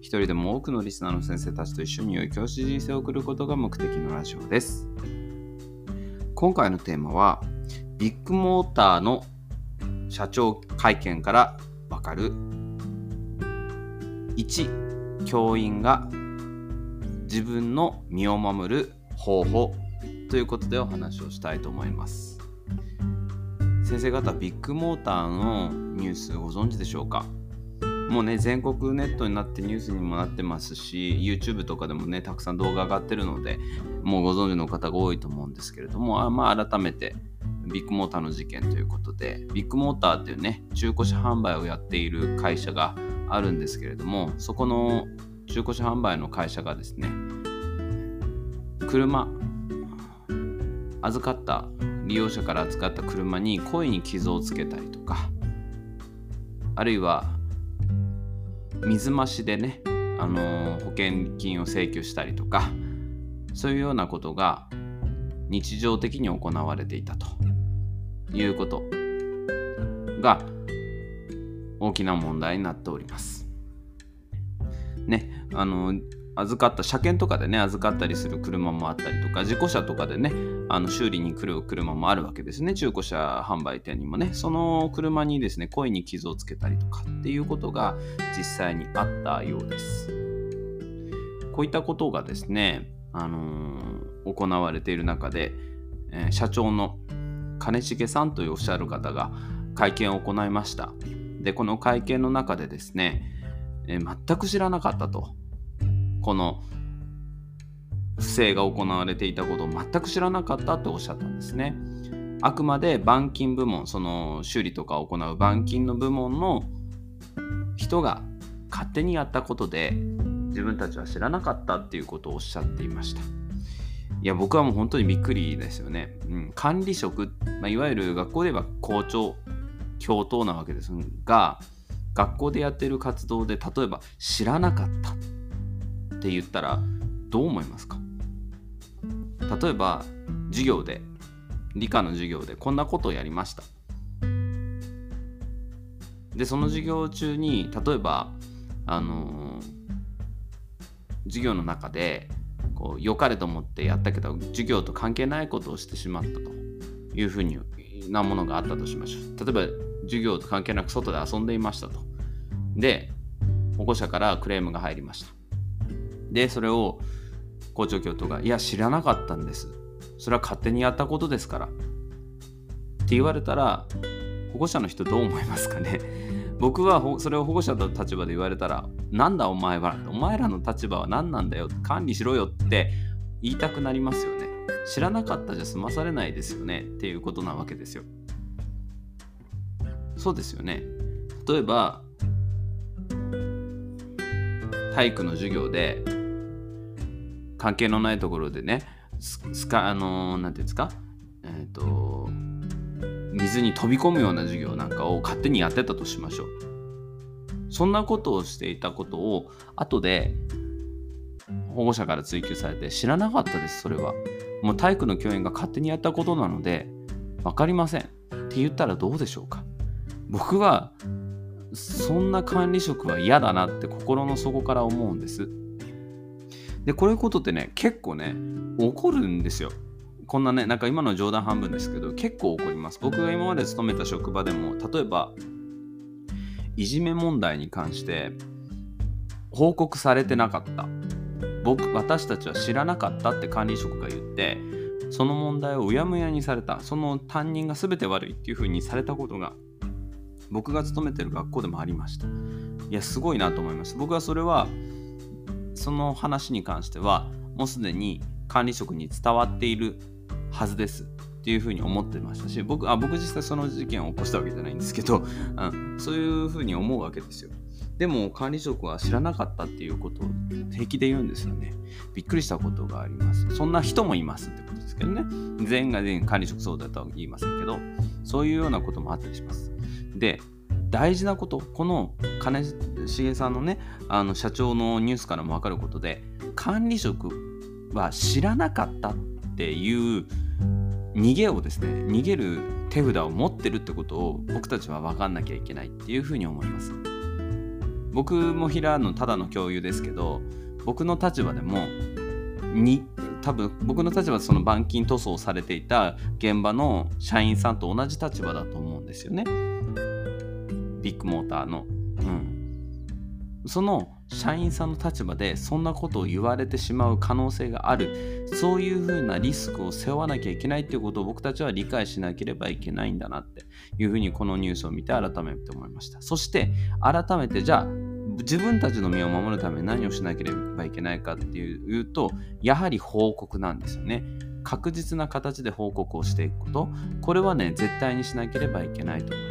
一人でも多くのリスナーの先生たちと一緒に良い教師人生を送ることが目的のラジオです。今回のテーマは、ビッグモーターの社長会見からわかる1、教員が自分の身を守る方法ということでお話をしたいと思います。先生方、ビッグモーターのニュースご存知でしょうか？もうね、全国ネットになってニュースにもなってますし、YouTube とかでもね、たくさん動画上がってるので、もうご存知の方が多いと思うんですけれども、あまあ、改めて、ビッグモーターの事件ということで、ビッグモーターっていうね、中古車販売をやっている会社があるんですけれども、そこの中古車販売の会社がですね、車、預かった、利用者から預かった車に故意に傷をつけたりとか、あるいは水増しでね、あのー保険金を請求したりとかそういうようなことが日常的に行われていたということが大きな問題になっております。ね、あの預かった車検とかでね預かったりする車もあったりとか事故車とかでねあの修理に来る車もあるわけですね。中古車販売店にもね。その車にですね故意に傷をつけたりとかっていうことが実際にあったようです。こういったことがですね、あのー行われている中で、えー社長の金重さんというおっしゃる方が会見を行いました。でこの会見の中でですね、え全く知らなかったと。この不正が行われていたことを全く知らなかったとおっしゃったんですね。あくまで板金部門、その修理とかを行う板金の部門の人が勝手にやったことで自分たちは知らなかったっていうことをおっしゃっていました。いや、僕はもう本当にびっくりですよね。うん、管理職、まあ、いわゆる学校で言えば校長、教頭なわけですが、学校でやってる活動で例えば知らなかったって言ったらどう思いますか？例えば授業で理科の授業でこんなことをやりました。でその授業中に例えばあのー授業の中でこう良かれと思ってやったけど授業と関係ないことをしてしまったというふうになものがあったとしましょう。例えば授業と関係なく外で遊んでいましたと。で保護者からクレームが入りました。でそれを校長教頭が「いや知らなかったんです。それは勝手にやったことですから」って言われたら保護者の人どう思いますかね。僕はそれを保護者の立場で言われたら「なんだお前は？お前らの立場は何なんだよ？管理しろよ」って言いたくなりますよね。知らなかったじゃ済まされないですよね。っていうことなわけですよ。そうですよね。例えば体育の授業で関係のないところでねすかあのーていうんですか？えっ、と水に飛び込むような授業なんかを勝手にやってたとしましょう。そんなことをしていたことを後で保護者から追及されて知らなかったですそれは。もう体育の教員が勝手にやったことなので分かりません。って言ったらどうでしょうか。僕はそんな管理職は嫌だなって心の底から思うんです。でこういうことってね結構ね起こるんですよ。こんなねなんか今の冗談半分ですけど結構起こります。僕が今まで勤めた職場でも例えばいじめ問題に関して報告されてなかった。僕私たちは知らなかったって管理職が言ってその問題をうやむやにされた。その担任が全て悪いっていう風にされたことが僕が勤めてる学校でもありました。いやすごいなと思います。僕はそれはその話に関してはもうすでに管理職に伝わっているはずですっていうふうに思ってましたし僕あ僕実際その事件を起こしたわけじゃないんですけど、うん、そういうふうに思うわけですよでも管理職は知らなかったっていうことを平気で言うんですよね。びっくりしたことがあります。そんな人もいますってことですけどね。全員が全員管理職そうだとは言いませんけど、そういうようなこともあったりします。で、大事なこと、この金重さんのね、あの社長のニュースからも分かることで、管理職は知らなかったっていう逃げをですね、逃げる手札を持ってるってことを僕たちは分かんなきゃいけないっていうふうに思います。僕も平野ただの共有ですけど、僕の立場でもに多分僕の立場でその板金塗装されていた現場の社員さんと同じ立場だと思うんですよね。ビッグモーターの。うん。その社員さんの立場でそんなことを言われてしまう可能性がある。そういうふうなリスクを背負わなきゃいけないっていうことを僕たちは理解しなければいけないんだなっていうふうにこのニュースを見て改めて思いました。そして改めてじゃあ自分たちの身を守るために何をしなければいけないかっていうとやはり報告なんですよね。確実な形で報告をしていくことこれはね絶対にしなければいけないと思います。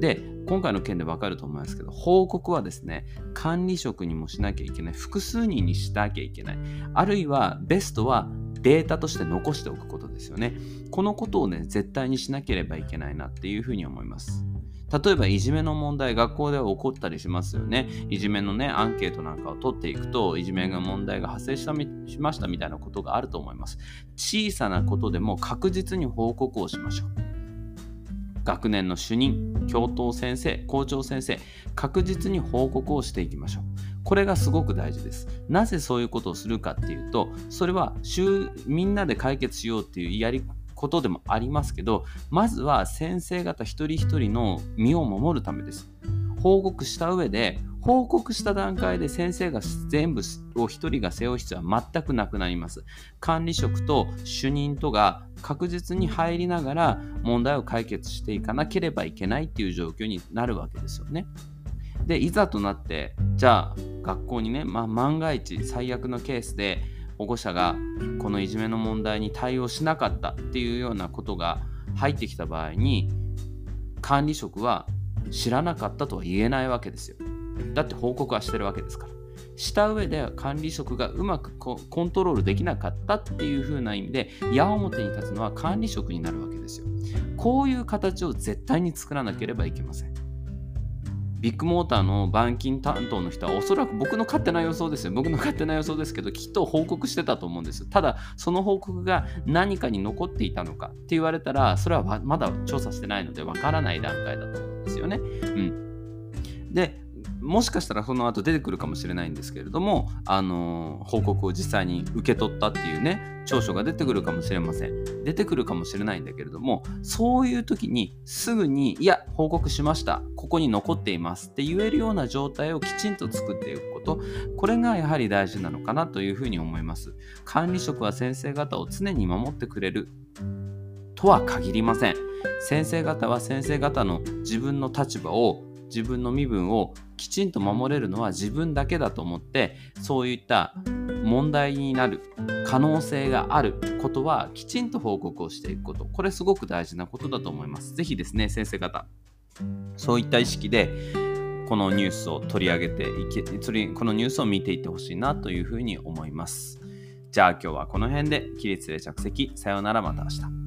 で今回の件でわかると思いますけど報告はですね管理職にもしなきゃいけない複数人にしなきゃいけない。あるいはベストはデータとして残しておくことですよね。このことをね絶対にしなければいけないなっていうふうに思います。例えばいじめの問題学校では起こったりしますよね。いじめのねアンケートなんかを取っていくといじめが問題が発生したしましたみたいなことがあると思います。小さなことでも確実に報告をしましょう。学年の主任、教頭先生、校長先生、確実に報告をしていきましょう。これがすごく大事です。なぜそういうことをするかっていうと、それはみんなで解決しようっていうやりことでもありますけど、まずは先生方一人一人の身を守るためです。報告した上で、報告した段階で先生が全部を一人が背負う必要は全くなくなります。管理職と主任とが確実に入りながら問題を解決していかなければいけないっていう状況になるわけですよね。で、いざとなって、じゃあ学校にね、まあ、万が一最悪のケースで保護者がこのいじめの問題に対応しなかったっていうようなことが入ってきた場合に管理職は知らなかったとは言えないわけですよ。だって報告はしてるわけですから。した上で管理職がうまくコントロールできなかったっていう風な意味で矢面に立つのは管理職になるわけですよ。こういう形を絶対に作らなければいけません。ビッグモーターの板金担当の人はおそらく僕の勝手な予想ですよ。僕の勝手な予想ですけど、きっと報告してたと思うんです。ただ、その報告が何かに残っていたのかって言われたら、それはまだ調査してないのでわからない段階だと思うんですよね。うん。で、もしかしたらその後出てくるかもしれないんですけれども、あの、報告を実際に受け取ったっていうね、長所が出てくるかもしれません。出てくるかもしれないんだけれども、そういう時にすぐに、いや、報告しました。ここに残っていますって言えるような状態をきちんと作っていくこと、これがやはり大事なのかなというふうに思います。管理職は先生方を常に守ってくれるとは限りません。先生方は先生方の自分の立場を自分の身分をきちんと守れるのは自分だけだと思ってそういった問題になる可能性があることはきちんと報告をしていくこと。これすごく大事なことだと思います。是非ですね先生方そういった意識でこのニュースを取り上げていけこのニュースを見ていってほしいなというふうに思います。じゃあ今日はこの辺で起立で着席さようならまた明日。